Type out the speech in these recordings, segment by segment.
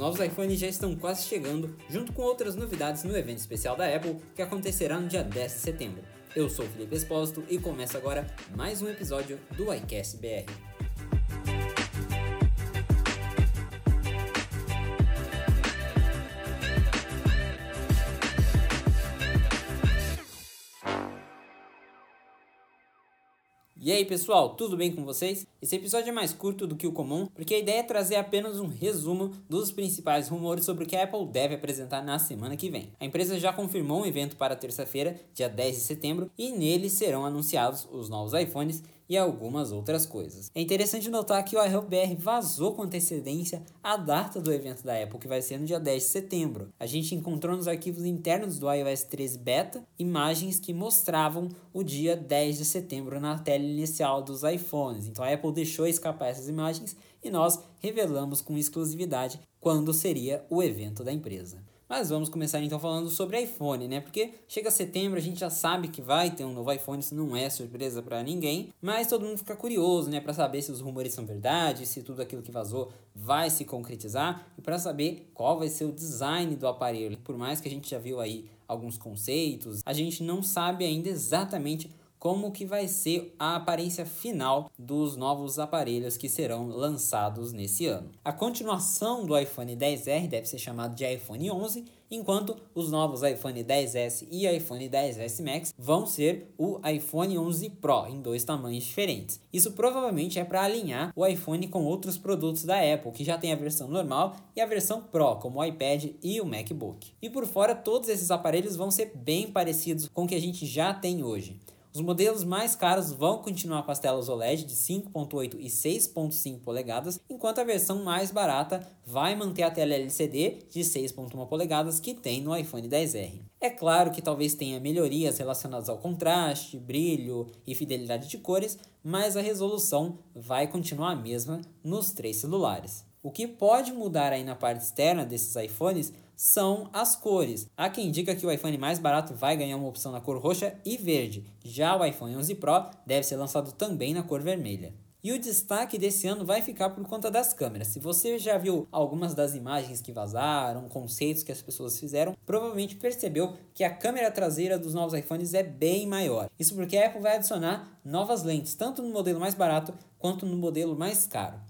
novos iPhones já estão quase chegando, junto com outras novidades no evento especial da Apple que acontecerá no dia 10 de setembro. Eu sou o Felipe Espósito e começa agora mais um episódio do iCast BR. E aí pessoal, tudo bem com vocês? Esse episódio é mais curto do que o comum, porque a ideia é trazer apenas um resumo dos principais rumores sobre o que a Apple deve apresentar na semana que vem. A empresa já confirmou um evento para terça-feira, dia 10 de setembro, e nele serão anunciados os novos iPhones e algumas outras coisas. É interessante notar que o iHelpBR vazou com antecedência a data do evento da Apple, que vai ser no dia 10 de setembro. A gente encontrou nos arquivos internos do iOS 13 Beta imagens que mostravam o dia 10 de setembro na tela inicial dos iPhones. Então a Apple deixou escapar essas imagens e nós revelamos com exclusividade quando seria o evento da empresa. Mas vamos começar então falando sobre iPhone, né? Porque chega setembro, a gente já sabe que vai ter um novo iPhone, isso não é surpresa para ninguém, mas todo mundo fica curioso, né, para saber se os rumores são verdade, se tudo aquilo que vazou vai se concretizar e para saber qual vai ser o design do aparelho. Por mais que a gente já viu aí alguns conceitos, a gente não sabe ainda exatamente como que vai ser a aparência final dos novos aparelhos que serão lançados nesse ano. A continuação do iPhone 10R deve ser chamado de iPhone 11, enquanto os novos iPhone 10S e iPhone 10S Max vão ser o iPhone 11 Pro em dois tamanhos diferentes. Isso provavelmente é para alinhar o iPhone com outros produtos da Apple, que já tem a versão normal e a versão Pro, como o iPad e o MacBook. E por fora, todos esses aparelhos vão ser bem parecidos com o que a gente já tem hoje. Os modelos mais caros vão continuar com as telas OLED de 5.8 e 6.5 polegadas, enquanto a versão mais barata vai manter a tela LCD de 6.1 polegadas que tem no iPhone 10R. É claro que talvez tenha melhorias relacionadas ao contraste, brilho e fidelidade de cores, mas a resolução vai continuar a mesma nos três celulares. O que pode mudar aí na parte externa desses iPhones são as cores. Há quem indica que o iPhone mais barato vai ganhar uma opção na cor roxa e verde. Já o iPhone 11 Pro deve ser lançado também na cor vermelha. E o destaque desse ano vai ficar por conta das câmeras. Se você já viu algumas das imagens que vazaram, conceitos que as pessoas fizeram, provavelmente percebeu que a câmera traseira dos novos iPhones é bem maior. Isso porque a Apple vai adicionar novas lentes, tanto no modelo mais barato quanto no modelo mais caro.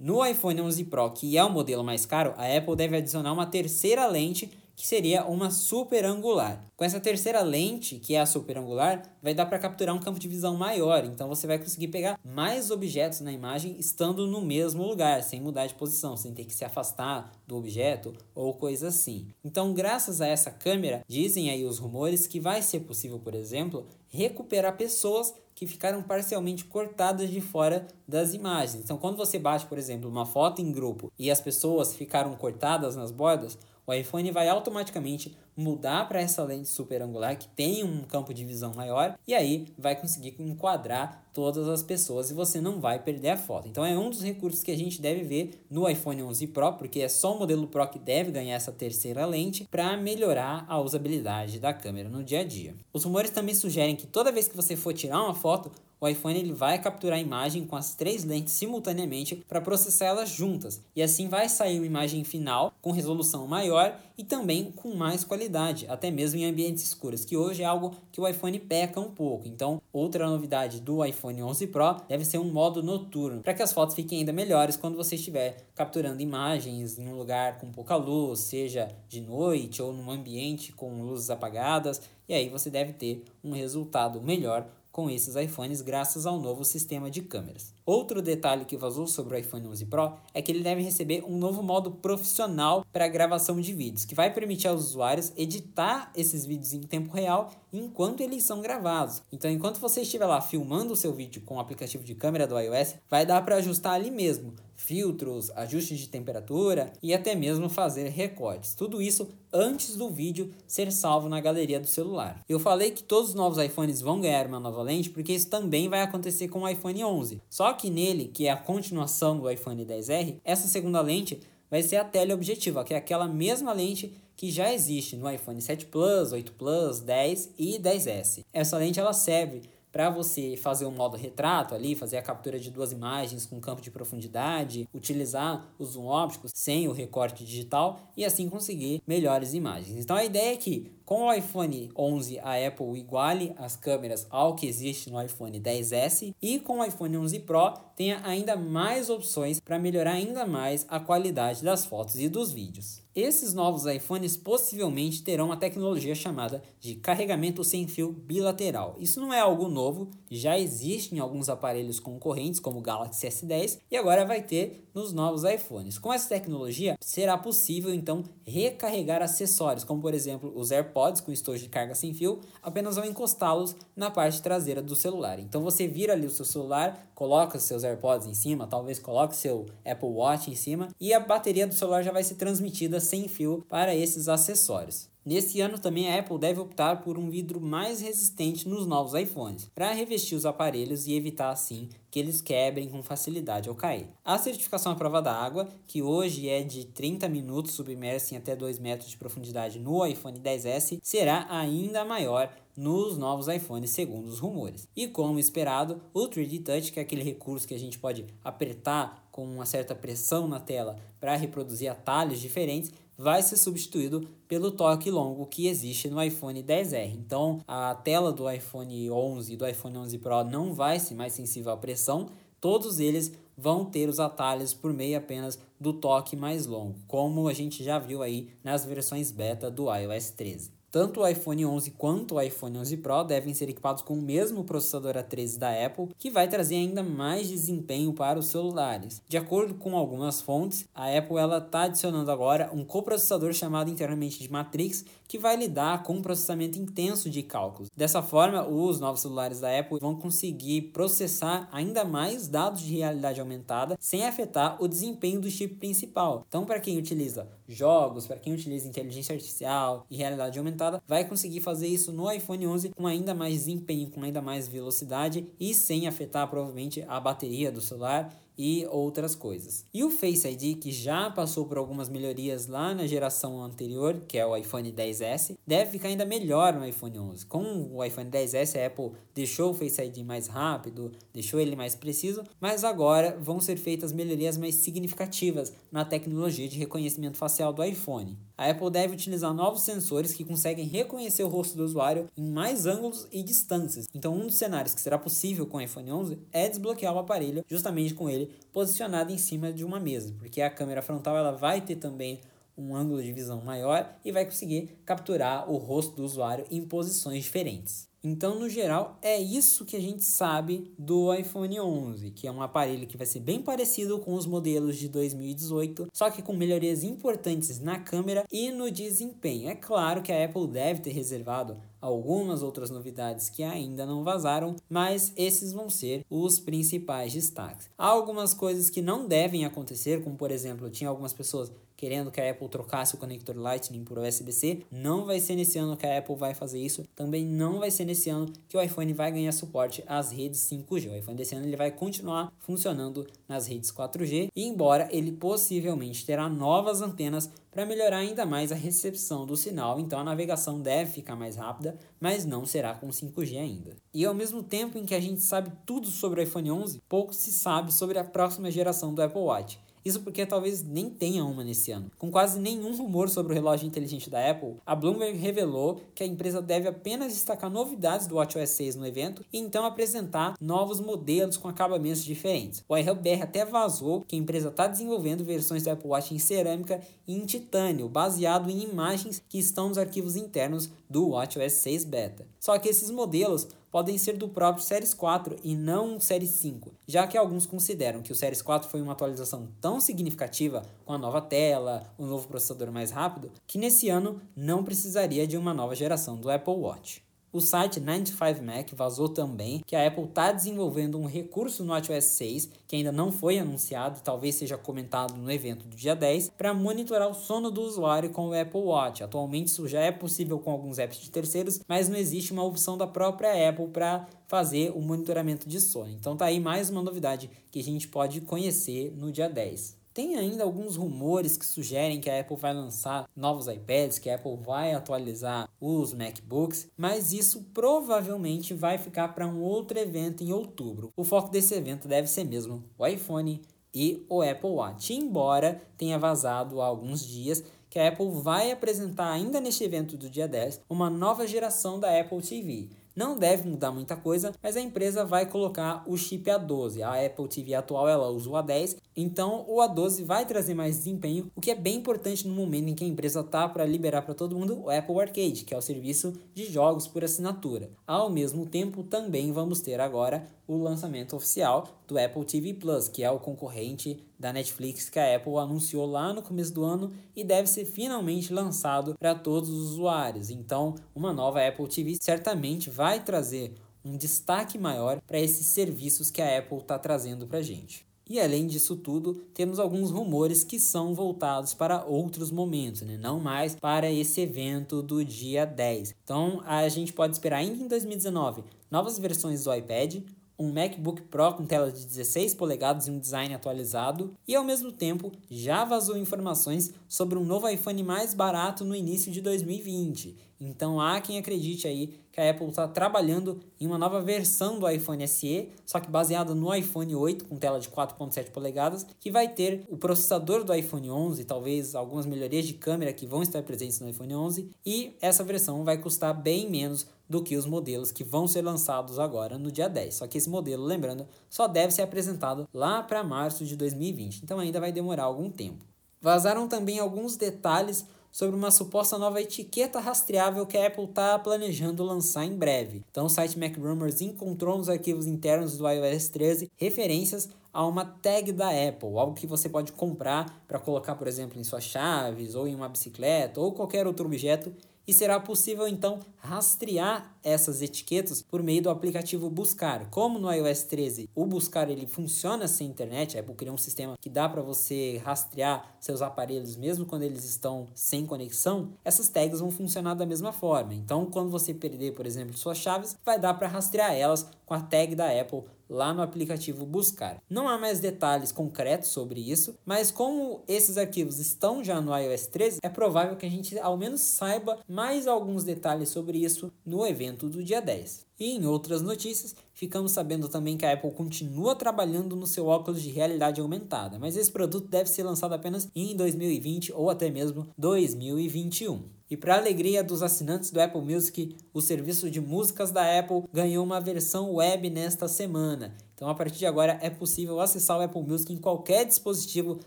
No iPhone 11 Pro, que é o modelo mais caro, a Apple deve adicionar uma terceira lente que seria uma super angular. Com essa terceira lente, que é a super angular, vai dar para capturar um campo de visão maior, então você vai conseguir pegar mais objetos na imagem estando no mesmo lugar, sem mudar de posição, sem ter que se afastar do objeto ou coisa assim. Então, graças a essa câmera, dizem aí os rumores que vai ser possível, por exemplo, recuperar pessoas que ficaram parcialmente cortadas de fora das imagens. Então, quando você bate, por exemplo, uma foto em grupo e as pessoas ficaram cortadas nas bordas, o iPhone vai automaticamente mudar para essa lente super angular que tem um campo de visão maior e aí vai conseguir enquadrar todas as pessoas e você não vai perder a foto. Então é um dos recursos que a gente deve ver no iPhone 11 Pro, porque é só o modelo Pro que deve ganhar essa terceira lente para melhorar a usabilidade da câmera no dia a dia. Os rumores também sugerem que toda vez que você for tirar uma foto, o iPhone ele vai capturar a imagem com as três lentes simultaneamente para processar elas juntas, e assim vai sair uma imagem final com resolução maior e também com mais qualidade, até mesmo em ambientes escuros, que hoje é algo que o iPhone peca um pouco. Então, outra novidade do iPhone 11 Pro deve ser um modo noturno, para que as fotos fiquem ainda melhores quando você estiver capturando imagens em um lugar com pouca luz, seja de noite ou num ambiente com luzes apagadas, e aí você deve ter um resultado melhor com esses iPhones graças ao novo sistema de câmeras. Outro detalhe que vazou sobre o iPhone 11 Pro é que ele deve receber um novo modo profissional para gravação de vídeos, que vai permitir aos usuários editar esses vídeos em tempo real enquanto eles são gravados. Então, enquanto você estiver lá filmando o seu vídeo com o aplicativo de câmera do iOS, vai dar para ajustar ali mesmo filtros, ajustes de temperatura e até mesmo fazer recortes. Tudo isso antes do vídeo ser salvo na galeria do celular. Eu falei que todos os novos iPhones vão ganhar uma nova lente porque isso também vai acontecer com o iPhone 11. Só que nele, que é a continuação do iPhone 10R, essa segunda lente vai ser a teleobjetiva, que é aquela mesma lente que já existe no iPhone 7 Plus, 8 Plus, 10 e 10S. Essa lente ela serve para você fazer um modo retrato ali, fazer a captura de duas imagens com campo de profundidade, utilizar o zoom óptico sem o recorte digital e assim conseguir melhores imagens. Então a ideia é que com o iPhone 11 a Apple iguale as câmeras ao que existe no iPhone 10s e com o iPhone 11 Pro tenha ainda mais opções para melhorar ainda mais a qualidade das fotos e dos vídeos. Esses novos iPhones possivelmente terão uma tecnologia chamada de carregamento sem fio bilateral. Isso não é algo novo, já existe em alguns aparelhos concorrentes como o Galaxy S10 e agora vai ter nos novos iPhones. Com essa tecnologia, será possível então recarregar acessórios, como por exemplo os AirPods com estojo de carga sem fio, apenas ao encostá-los na parte traseira do celular. Então você vira ali o seu celular, coloca seus AirPods em cima, talvez coloque seu Apple Watch em cima e a bateria do celular já vai ser transmitida sem fio para esses acessórios. Nesse ano também a Apple deve optar por um vidro mais resistente nos novos iPhones, para revestir os aparelhos e evitar assim que eles quebrem com facilidade ao cair. A certificação à prova da água, que hoje é de 30 minutos submerso em até 2 metros de profundidade no iPhone 10s, será ainda maior nos novos iPhones, segundo os rumores. E como esperado, o 3D Touch, que é aquele recurso que a gente pode apertar com uma certa pressão na tela para reproduzir atalhos diferentes, vai ser substituído pelo toque longo que existe no iPhone 10R. Então, a tela do iPhone 11 e do iPhone 11 Pro não vai ser mais sensível à pressão, todos eles vão ter os atalhos por meio apenas do toque mais longo, como a gente já viu aí nas versões beta do iOS 13. Tanto o iPhone 11 quanto o iPhone 11 Pro devem ser equipados com o mesmo processador A13 da Apple, que vai trazer ainda mais desempenho para os celulares. De acordo com algumas fontes, a Apple está adicionando agora um coprocessador chamado internamente de Matrix, que vai lidar com um processamento intenso de cálculos. Dessa forma, os novos celulares da Apple vão conseguir processar ainda mais dados de realidade aumentada sem afetar o desempenho do chip principal. Então, para quem utiliza jogos, para quem utiliza inteligência artificial e realidade aumentada, vai conseguir fazer isso no iPhone 11 com ainda mais desempenho, com ainda mais velocidade e sem afetar provavelmente a bateria do celular e outras coisas. E o Face ID, que já passou por algumas melhorias lá na geração anterior, que é o iPhone 10s, deve ficar ainda melhor no iPhone 11. Com o iPhone 10s, a Apple deixou o Face ID mais rápido, deixou ele mais preciso, mas agora vão ser feitas melhorias mais significativas na tecnologia de reconhecimento facial do iPhone. A Apple deve utilizar novos sensores que conseguem reconhecer o rosto do usuário em mais ângulos e distâncias. Então, um dos cenários que será possível com o iPhone 11 é desbloquear o aparelho justamente com ele posicionado em cima de uma mesa, porque a câmera frontal ela vai ter também um ângulo de visão maior e vai conseguir capturar o rosto do usuário em posições diferentes. Então, no geral, é isso que a gente sabe do iPhone 11, que é um aparelho que vai ser bem parecido com os modelos de 2018, só que com melhorias importantes na câmera e no desempenho. É claro que a Apple deve ter reservado algumas outras novidades que ainda não vazaram, mas esses vão ser os principais destaques. Há algumas coisas que não devem acontecer, como por exemplo, tinha algumas pessoas querendo que a Apple trocasse o conector Lightning por USB-C. Não vai ser nesse ano que a Apple vai fazer isso. Também não vai ser nesse ano que o iPhone vai ganhar suporte às redes 5G. O iPhone desse ano ele vai continuar funcionando nas redes 4G, e embora ele possivelmente terá novas antenas para melhorar ainda mais a recepção do sinal, então a navegação deve ficar mais rápida, mas não será com 5G ainda. E ao mesmo tempo em que a gente sabe tudo sobre o iPhone 11, pouco se sabe sobre a próxima geração do Apple Watch. Isso porque talvez nem tenha uma nesse ano. Com quase nenhum rumor sobre o relógio inteligente da Apple, a Bloomberg revelou que a empresa deve apenas destacar novidades do WatchOS 6 no evento e então apresentar novos modelos com acabamentos diferentes. O iHubBR até vazou que a empresa está desenvolvendo versões do Apple Watch em cerâmica e em titânio, baseado em imagens que estão nos arquivos internos do WatchOS 6 Beta. Só que esses modelos podem ser do próprio Series 4 e não um Series 5, já que alguns consideram que o Series 4 foi uma atualização tão significativa com a nova tela, o novo processador mais rápido, que nesse ano não precisaria de uma nova geração do Apple Watch. O site 95Mac vazou também que a Apple está desenvolvendo um recurso no WatchOS 6, que ainda não foi anunciado, talvez seja comentado no evento do dia 10, para monitorar o sono do usuário com o Apple Watch. Atualmente isso já é possível com alguns apps de terceiros, mas não existe uma opção da própria Apple para fazer o monitoramento de sono. Então tá aí mais uma novidade que a gente pode conhecer no dia 10. Tem ainda alguns rumores que sugerem que a Apple vai lançar novos iPads, que a Apple vai atualizar os MacBooks, mas isso provavelmente vai ficar para um outro evento em outubro. O foco desse evento deve ser mesmo o iPhone e o Apple Watch, embora tenha vazado há alguns dias que a Apple vai apresentar ainda neste evento do dia 10 uma nova geração da Apple TV. Não deve mudar muita coisa, mas a empresa vai colocar o chip A12. A Apple TV atual ela usa o A10, então o A12 vai trazer mais desempenho, o que é bem importante no momento em que a empresa está para liberar para todo mundo o Apple Arcade, que é o serviço de jogos por assinatura. Ao mesmo tempo, também vamos ter agora o lançamento oficial do Apple TV Plus, que é o concorrente da Netflix que a Apple anunciou lá no começo do ano e deve ser finalmente lançado para todos os usuários. Então, uma nova Apple TV certamente vai trazer um destaque maior para esses serviços que a Apple está trazendo para a gente. E além disso tudo, temos alguns rumores que são voltados para outros momentos, né? não mais para esse evento do dia 10. Então a gente pode esperar ainda em 2019 novas versões do iPad, um MacBook Pro com tela de 16 polegadas e um design atualizado, e ao mesmo tempo já vazou informações sobre um novo iPhone mais barato no início de 2020. Então há quem acredite aí que a Apple está trabalhando em uma nova versão do iPhone SE, só que baseada no iPhone 8 com tela de 4.7 polegadas, que vai ter o processador do iPhone 11, talvez algumas melhorias de câmera que vão estar presentes no iPhone 11, e essa versão vai custar bem menos do que os modelos que vão ser lançados agora no dia 10. Só que esse modelo, lembrando, só deve ser apresentado lá para março de 2020, então ainda vai demorar algum tempo. Vazaram também alguns detalhes sobre uma suposta nova etiqueta rastreável que a Apple está planejando lançar em breve. Então, o site MacRumors encontrou nos arquivos internos do iOS 13 referências a uma tag da Apple, algo que você pode comprar para colocar, por exemplo, em suas chaves ou em uma bicicleta ou qualquer outro objeto e será possível então rastrear essas etiquetas por meio do aplicativo Buscar. Como no iOS 13 o Buscar ele funciona sem internet, Apple criou um sistema que dá para você rastrear seus aparelhos mesmo quando eles estão sem conexão, essas tags vão funcionar da mesma forma. Então, quando você perder, por exemplo, suas chaves, vai dar para rastrear elas com a tag da Apple lá no aplicativo Buscar. Não há mais detalhes concretos sobre isso, mas como esses arquivos estão já no iOS 13, é provável que a gente ao menos saiba mais alguns detalhes sobre isso no evento do dia 10. E em outras notícias, ficamos sabendo também que a Apple continua trabalhando no seu óculos de realidade aumentada, mas esse produto deve ser lançado apenas em 2020 ou até mesmo 2021. E para alegria dos assinantes do Apple Music, o serviço de músicas da Apple ganhou uma versão web nesta semana. Então, a partir de agora, é possível acessar o Apple Music em qualquer dispositivo,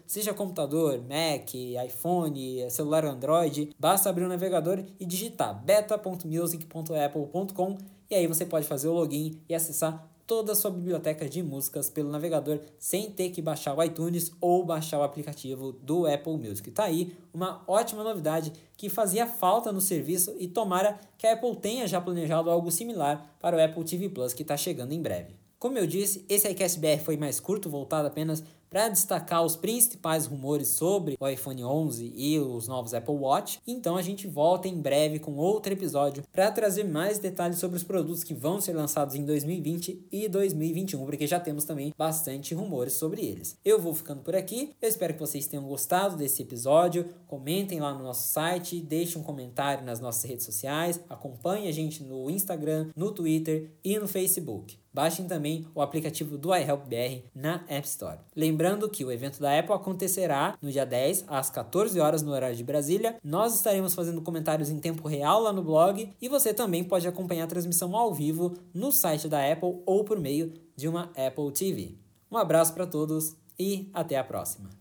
seja computador, Mac, iPhone, celular Android. Basta abrir o navegador e digitar beta.music.apple.com e aí você pode fazer o login e acessar toda a sua biblioteca de músicas pelo navegador sem ter que baixar o iTunes ou baixar o aplicativo do Apple Music. Tá aí uma ótima novidade que fazia falta no serviço e tomara que a Apple tenha já planejado algo similar para o Apple TV Plus que está chegando em breve. Como eu disse, esse iCast BR foi mais curto, voltado apenas para destacar os principais rumores sobre o iPhone 11 e os novos Apple Watch. Então a gente volta em breve com outro episódio para trazer mais detalhes sobre os produtos que vão ser lançados em 2020 e 2021, porque já temos também bastante rumores sobre eles. Eu vou ficando por aqui. Eu espero que vocês tenham gostado desse episódio. Comentem lá no nosso site, deixem um comentário nas nossas redes sociais, acompanhe a gente no Instagram, no Twitter e no Facebook. Baixem também o aplicativo do iHelpBR na App Store. Lembrando que o evento da Apple acontecerá no dia 10, às 14 horas no horário de Brasília. Nós estaremos fazendo comentários em tempo real lá no blog e você também pode acompanhar a transmissão ao vivo no site da Apple ou por meio de uma Apple TV. Um abraço para todos e até a próxima.